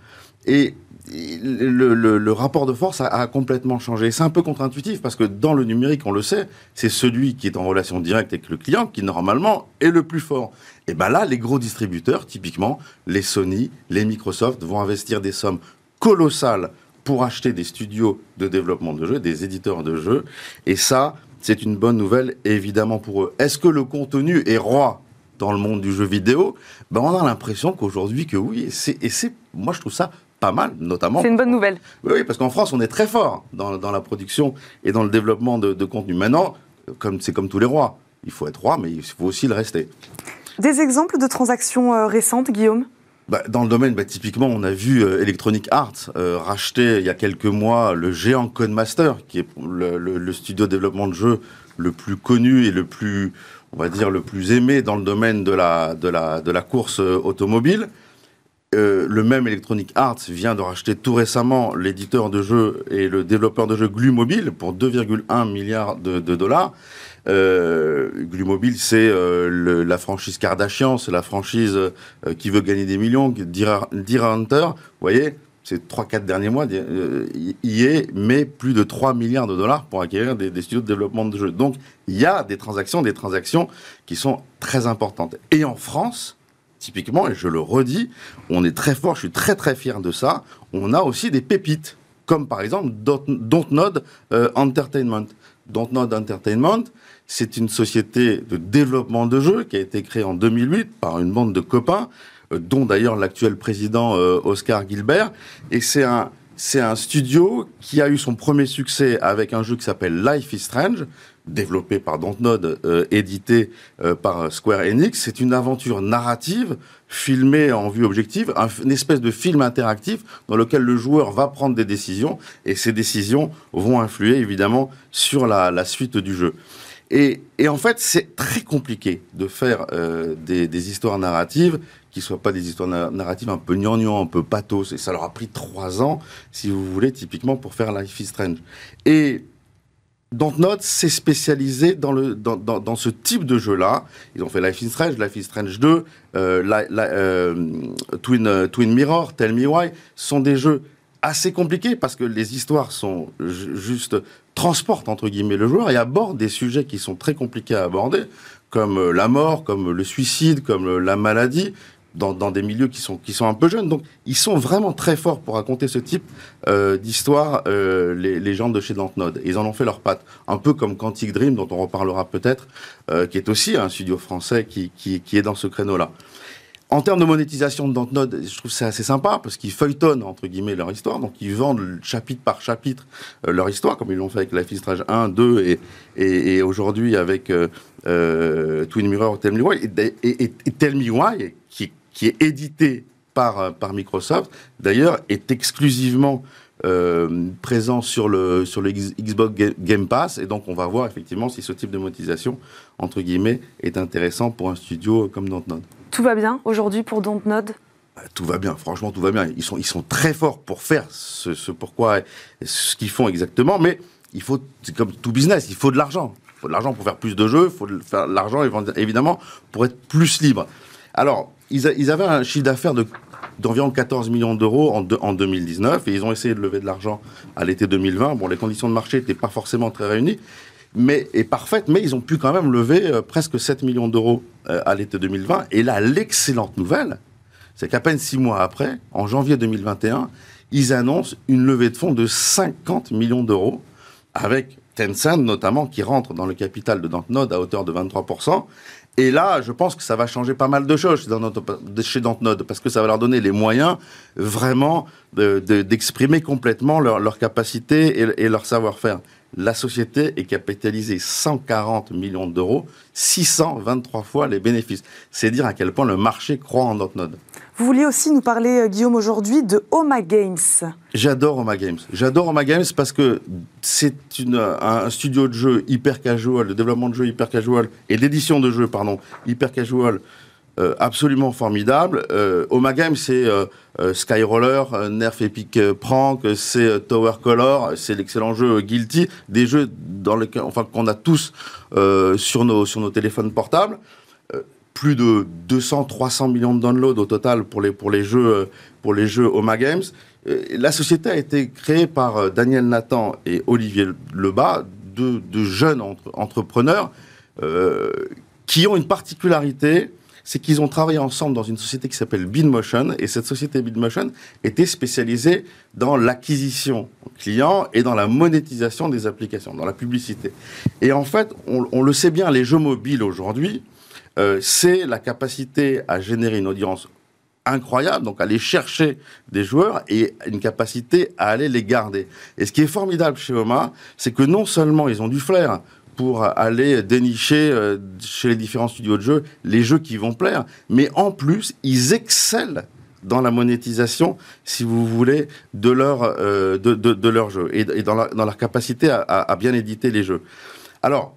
Et le, rapport de force a, complètement changé. C'est un peu contre-intuitif parce que dans le numérique, on le sait, c'est celui qui est en relation directe avec le client qui normalement est le plus fort. Et ben là, les gros distributeurs, typiquement les Sony, les Microsoft, vont investir des sommes colossales pour acheter des studios de développement de jeux, des éditeurs de jeux. Et ça, c'est une bonne nouvelle, évidemment, pour eux. Est-ce que le contenu est roi dans le monde du jeu vidéo? Ben, On a l'impression qu'aujourd'hui, que oui. Et c'est, moi, je trouve ça pas mal, notamment. C'est une bonne nouvelle. Oui, parce qu'en France, on est très fort dans, la production et dans le développement de, de contenu. Maintenant, comme, c'est comme tous les rois. Il faut être roi, mais il faut aussi le rester. Des exemples de transactions euh, récentes, Guillaume? Bah, dans le domaine, bah, typiquement, on a vu euh, Electronic Arts euh, racheter il y a quelques mois le géant Codemaster, qui est le, studio de développement de jeux le plus connu et le plus, on va dire, le plus aimé dans le domaine de la, course euh, automobile. le même Electronic Arts vient de racheter tout récemment l'éditeur de jeux et le développeur de jeux Glu Mobile pour 2,1 milliards de dollars. Euh, Glumobile, c'est euh, la franchise Kardashian, c'est la franchise euh, qui veut gagner des millions, Deer Hunter. Vous voyez, ces 3-4 derniers mois, y est met plus de 3 milliards de dollars pour acquérir des, studios de développement de jeux. Donc, il y a des transactions, des transactions qui sont très importantes. Et en France, typiquement, et je le redis, on est très fort, je suis très très fier de ça, on a aussi des pépites, comme par exemple Dontnod Entertainment. Dontnod Entertainment, c'est une société de développement de jeux qui a été créée en 2008 par une bande de copains, euh, dont d'ailleurs l'actuel président euh, Oscar Gilbert. Et c'est un, c'est un studio qui a eu son premier succès avec un jeu qui s'appelle Life is Strange, développé par Dontnod, euh, édité euh, par Square Enix. C'est une aventure narrative filmée en vue objective, un, une espèce de film interactif dans lequel le joueur va prendre des décisions et ces décisions vont influer évidemment sur la suite du jeu. Et, en fait, c'est très compliqué de faire euh, des, histoires narratives qui soient pas des histoires narratives un peu gnangnan, un peu pathos. Et ça leur a pris trois ans, si vous voulez, typiquement pour faire Life is Strange. Et Dontnod s'est spécialisé dans, ce type de jeu-là. Ils ont fait Life is Strange, Life is Strange 2, euh, euh, Twin, Twin Mirror, Tell Me Why, sont des jeux assez compliqués parce que les histoires sont juste transportent entre guillemets le joueur et abordent des sujets qui sont très compliqués à aborder, comme euh, la mort, comme le suicide, comme euh, la maladie, dans, des milieux qui sont, qui sont un peu jeunes. Donc, ils sont vraiment très forts pour raconter ce type euh, d'histoire, euh, les, gens de chez Dontnod. Ils en ont fait leur patte. Un peu comme Quantic Dream, dont on reparlera peut-être, euh, qui est aussi un studio français qui, qui, qui est dans ce créneau-là. En termes de monétisation de Dontnod, je trouve c'est assez sympa parce qu'ils feuilletonnent entre guillemets leur histoire, donc ils vendent chapitre par chapitre euh, leur histoire, comme ils l'ont fait avec Life is Strange 1, 2 et, et, aujourd'hui avec euh, euh, Twin Mirror Tell Me Why. Et, Tell Me Why, qui, qui est édité par, par Microsoft, d'ailleurs est exclusivement présent sur le, sur le Xbox Game Pass. Et donc, on va voir effectivement si ce type de monétisation, entre guillemets, est intéressant pour un studio comme Dontnod. Tout va bien aujourd'hui pour Dontnod? Bah, tout va bien, franchement, tout va bien. Ils sont, ils sont très forts pour faire ce, pourquoi, ce qu'ils font exactement, mais il faut, c'est comme tout business, il faut de l'argent. Il faut de l'argent pour faire plus de jeux, il faut de faire de l'argent, évidemment, pour être plus libre. Alors, ils, avaient un chiffre d'affaires de d'environ 14 millions d'euros en, en 2019 et ils ont essayé de lever de l'argent à l'été 2020. Bon, les conditions de marché n'étaient pas forcément très réunies, mais et parfaites, mais ils ont pu quand même lever euh, presque 7 millions d'euros euh, à l'été 2020. Et là, l'excellente nouvelle, c'est qu'à peine six mois après, en janvier 2021, ils annoncent une levée de fonds de 50 millions d'euros avec Tencent notamment qui rentre dans le capital de Dontnod à hauteur de 23%. Et là, je pense que ça va changer pas mal de choses chez Dontnod, parce que ça va leur donner les moyens vraiment d'exprimer de, complètement leur, leur capacité et leur savoir-faire. La société est capitalisée 140 millions d'euros, 623 fois les bénéfices. C'est dire à quel point le marché croit en Dontnod. Vous vouliez aussi nous parler, Guillaume, aujourd'hui de Oma Games. J'adore Oma Games. J'adore Oma Games parce que c'est un studio de jeu hyper casual, de développement de jeux hyper casual et d'édition de jeux, pardon, hyper casual, euh, absolument formidable. Euh, Oma Games, c'est euh, Skyroller, euh, Nerf Epic Prank, c'est Tower Color, c'est l'excellent jeu Guilty, des jeux dans lesquels, enfin, qu'on a tous sur nos téléphones portables plus de 200, 300 millions de downloads au total pour les, pour jeux, pour Oma Games. La société a été créée par Daniel Nathan et Olivier Lebas, deux, jeunes entre, entrepreneurs qui ont une particularité, c'est qu'ils ont travaillé ensemble dans une société qui s'appelle Bitmotion, et cette société Bitmotion était spécialisée dans l'acquisition client et dans la monétisation des applications, dans la publicité. Et en fait, on, le sait bien, les jeux mobiles aujourd'hui, euh, c'est la capacité à générer une audience incroyable, donc aller chercher des joueurs et une capacité à aller les garder. Et ce qui est formidable chez Oma, c'est que non seulement ils ont du flair pour aller dénicher euh, chez les différents studios de jeux les jeux qui vont plaire, mais en plus, ils excellent dans la monétisation, si vous voulez, de leur, euh, jeu et, dans, la, dans, leur capacité à, à, à bien éditer les jeux. Alors,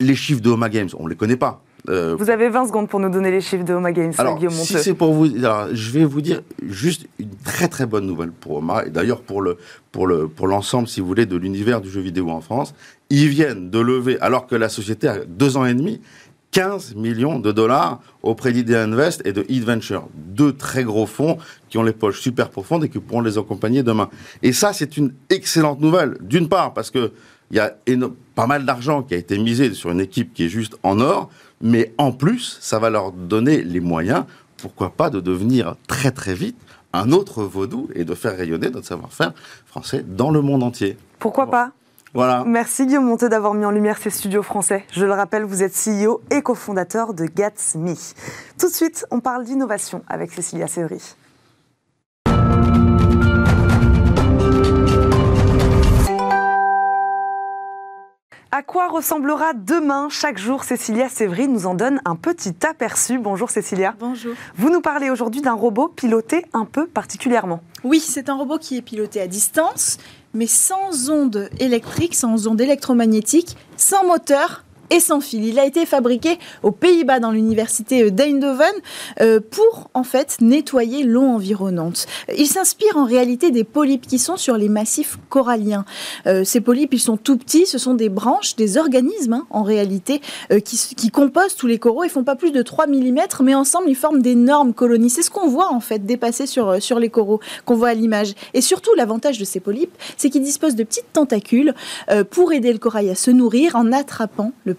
les chiffres de Homa Games, on ne les connaît pas. Euh, vous avez 20 secondes pour nous donner les chiffres de Homa Games, alors, Guillaume Si c'est pour vous, alors, je vais vous dire juste une très très bonne nouvelle pour Homa, et d'ailleurs pour le pour le pour l'ensemble, si vous voulez, de l'univers du jeu vidéo en France. Ils viennent de lever, alors que la société a deux ans et demi, 15 millions de dollars auprès d'ID Invest et de eVenture. Deux très gros fonds qui ont les poches super profondes et qui pourront les accompagner demain. Et ça, c'est une excellente nouvelle. D'une part, parce que il y a pas mal d'argent qui a été misé sur une équipe qui est juste en or, mais en plus, ça va leur donner les moyens, pourquoi pas, de devenir très très vite un autre vaudou et de faire rayonner notre savoir-faire français dans le monde entier. Pourquoi bon. pas? Voilà. Merci Guillaume Monteux d'avoir mis en lumière ces studios français. Je le rappelle, vous êtes CEO et cofondateur de Gatsme. Tout de suite, on parle d'innovation avec Cécilia Sévry. À quoi ressemblera demain Chaque jour, Cécilia Séverine nous en donne un petit aperçu. Bonjour Cécilia. Bonjour. Vous nous parlez aujourd'hui d'un robot piloté un peu particulièrement. Oui, c'est un robot qui est piloté à distance, mais sans ondes électriques, sans ondes électromagnétiques, sans moteur et sans fil. Il a été fabriqué aux Pays-Bas dans l'université d'Eindhoven euh, pour en fait nettoyer l'eau environnante. Il s'inspire en réalité des polypes qui sont sur les massifs coralliens. Euh, ces polypes, ils sont tout petits, ce sont des branches, des organismes hein, en réalité euh, qui, qui, composent tous les coraux. Ils font pas plus de 3 mm, mais ensemble ils forment d'énormes colonies. C'est ce qu'on voit en fait dépasser sur, sur les coraux, qu'on voit à l'image. Et surtout, l'avantage de ces polypes, c'est qu'ils disposent de petites tentacules pour aider le corail à se nourrir en attrapant le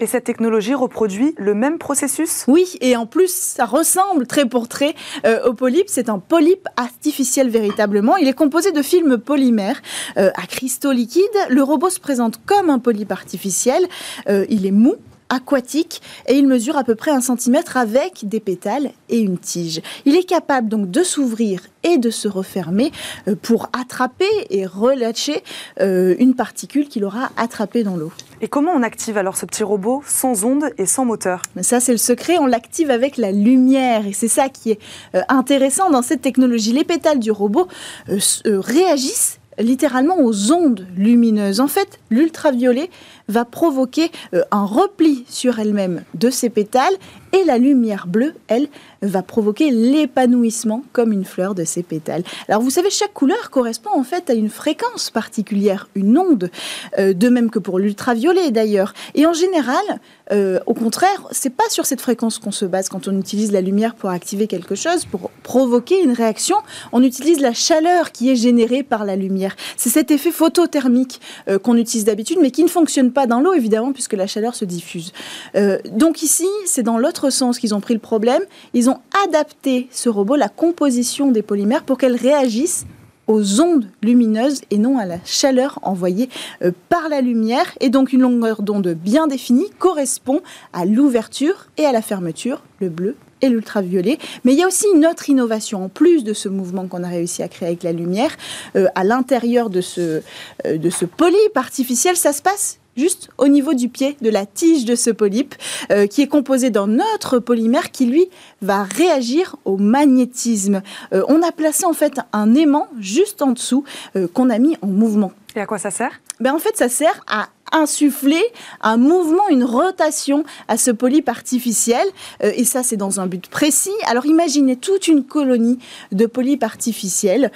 Et cette technologie reproduit le même processus? Oui, et en plus, ça ressemble très pour trait euh, au polype. C'est un polype artificiel véritablement. Il est composé de films polymères euh, à cristaux liquides. Le robot se présente comme un polype artificiel. Euh, il est mou, aquatique et il mesure à peu près un centimètre avec des pétales et une tige. Il est capable donc de s'ouvrir et de se refermer euh, pour attraper et relâcher euh, une particule qu'il aura attrapée dans l'eau. Et comment on active alors ce petit robot sans ondes et sans moteur? Ça c'est le secret, on l'active avec la lumière et c'est ça qui est euh, intéressant dans cette technologie. Les pétales du robot réagissent littéralement aux ondes lumineuses. En fait, l'ultraviolet va provoquer euh, un repli sur elle-même de ses pétales et la lumière bleue, elle, va provoquer l'épanouissement comme une fleur de ses pétales. Alors vous savez, chaque couleur correspond en fait à une fréquence particulière, une onde, euh, de même que pour l'ultraviolet d'ailleurs. Et en général, euh, au contraire, c'est pas sur cette fréquence qu'on se base quand on utilise la lumière pour activer quelque chose, pour provoquer une réaction. On utilise la chaleur qui est générée par la lumière. C'est cet effet photothermique qu'on utilise d'habitude, mais qui ne fonctionne pas dans l'eau, évidemment, puisque la chaleur se diffuse. Euh, donc ici, c'est dans l'autre sens qu'ils ont pris le problème. Ils ont adapté ce robot, la composition des polymères, pour qu'elle réagisse aux ondes lumineuses et non à la chaleur envoyée euh, par la lumière. Et donc une longueur d'onde bien définie correspond à l'ouverture et à la fermeture, le bleu et l'ultraviolet. Mais il y a aussi une autre innovation, en plus de ce mouvement qu'on a réussi à créer avec la lumière, euh, à l'intérieur de ce, de ce polype artificiel, ça se passe juste au niveau du pied, de la tige de ce polype, euh, qui est composé d'un autre polymère qui, lui, va réagir au magnétisme. Euh, on a placé en fait un aimant juste en dessous euh, qu'on a mis en mouvement. Et à quoi ça sert? Ben, En fait, ça sert à insuffler un mouvement, une rotation à ce polype artificiel. et ça, c'est dans un but précis. Alors imaginez toute une colonie de polypes artificiels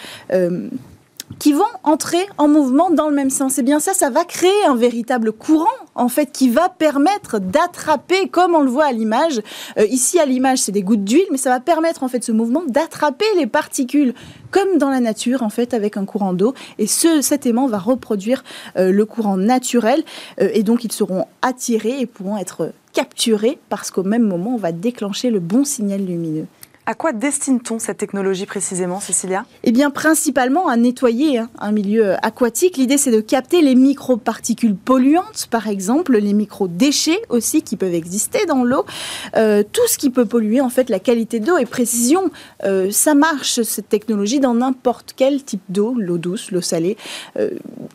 qui vont entrer en mouvement dans le même sens. Et bien ça, ça va créer un véritable courant, en fait, qui va permettre d'attraper, comme on le voit à l'image. Euh, ici, à l'image, c'est des gouttes d'huile, mais ça va permettre, en fait, ce mouvement d'attraper les particules, comme dans la nature, en fait, avec un courant d'eau. Et ce, cet aimant va reproduire euh, le courant naturel, euh, et donc ils seront attirés et pourront être capturés, parce qu'au même moment, on va déclencher le bon signal lumineux. À quoi destine-t-on cette technologie précisément, Cécilia? Eh bien, principalement à nettoyer hein, un milieu aquatique. L'idée, c'est de capter les microparticules polluantes, par exemple, les micro-déchets aussi qui peuvent exister dans l'eau. Euh, tout ce qui peut polluer, en fait, la qualité d'eau et précision. Euh, ça marche, cette technologie, dans n'importe quel type d'eau, l'eau douce, l'eau salée. Euh,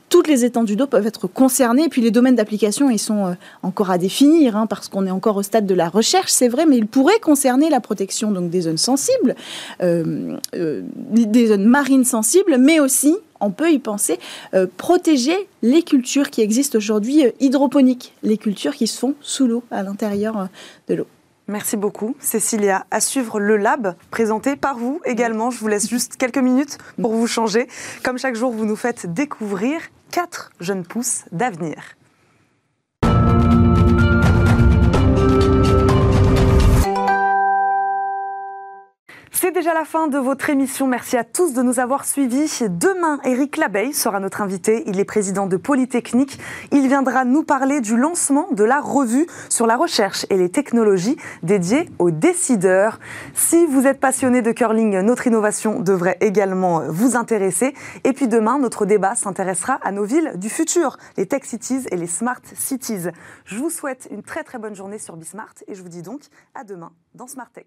toutes les étendues d'eau peuvent être concernées. Et puis, les domaines d'application, ils sont encore à définir, hein, parce qu'on est encore au stade de la recherche, c'est vrai, mais ils pourraient concerner la protection donc, des zones sensibles, euh, euh, des zones marines sensibles, mais aussi, on peut y penser, euh, protéger les cultures qui existent aujourd'hui hydroponiques, les cultures qui se font sous l'eau, à l'intérieur de l'eau. Merci beaucoup, Cécilia. À suivre le lab présenté par vous également. Je vous laisse juste quelques minutes pour vous changer. Comme chaque jour, vous nous faites découvrir quatre jeunes pousses d'avenir. C'est déjà la fin de votre émission. Merci à tous de nous avoir suivis. Demain, Eric Labeille sera notre invité. Il est président de Polytechnique. Il viendra nous parler du lancement de la revue sur la recherche et les technologies dédiées aux décideurs. Si vous êtes passionné de curling, notre innovation devrait également vous intéresser. Et puis demain, notre débat s'intéressera à nos villes du futur, les tech cities et les smart cities. Je vous souhaite une très très bonne journée sur Bismart et je vous dis donc à demain dans Smart Tech.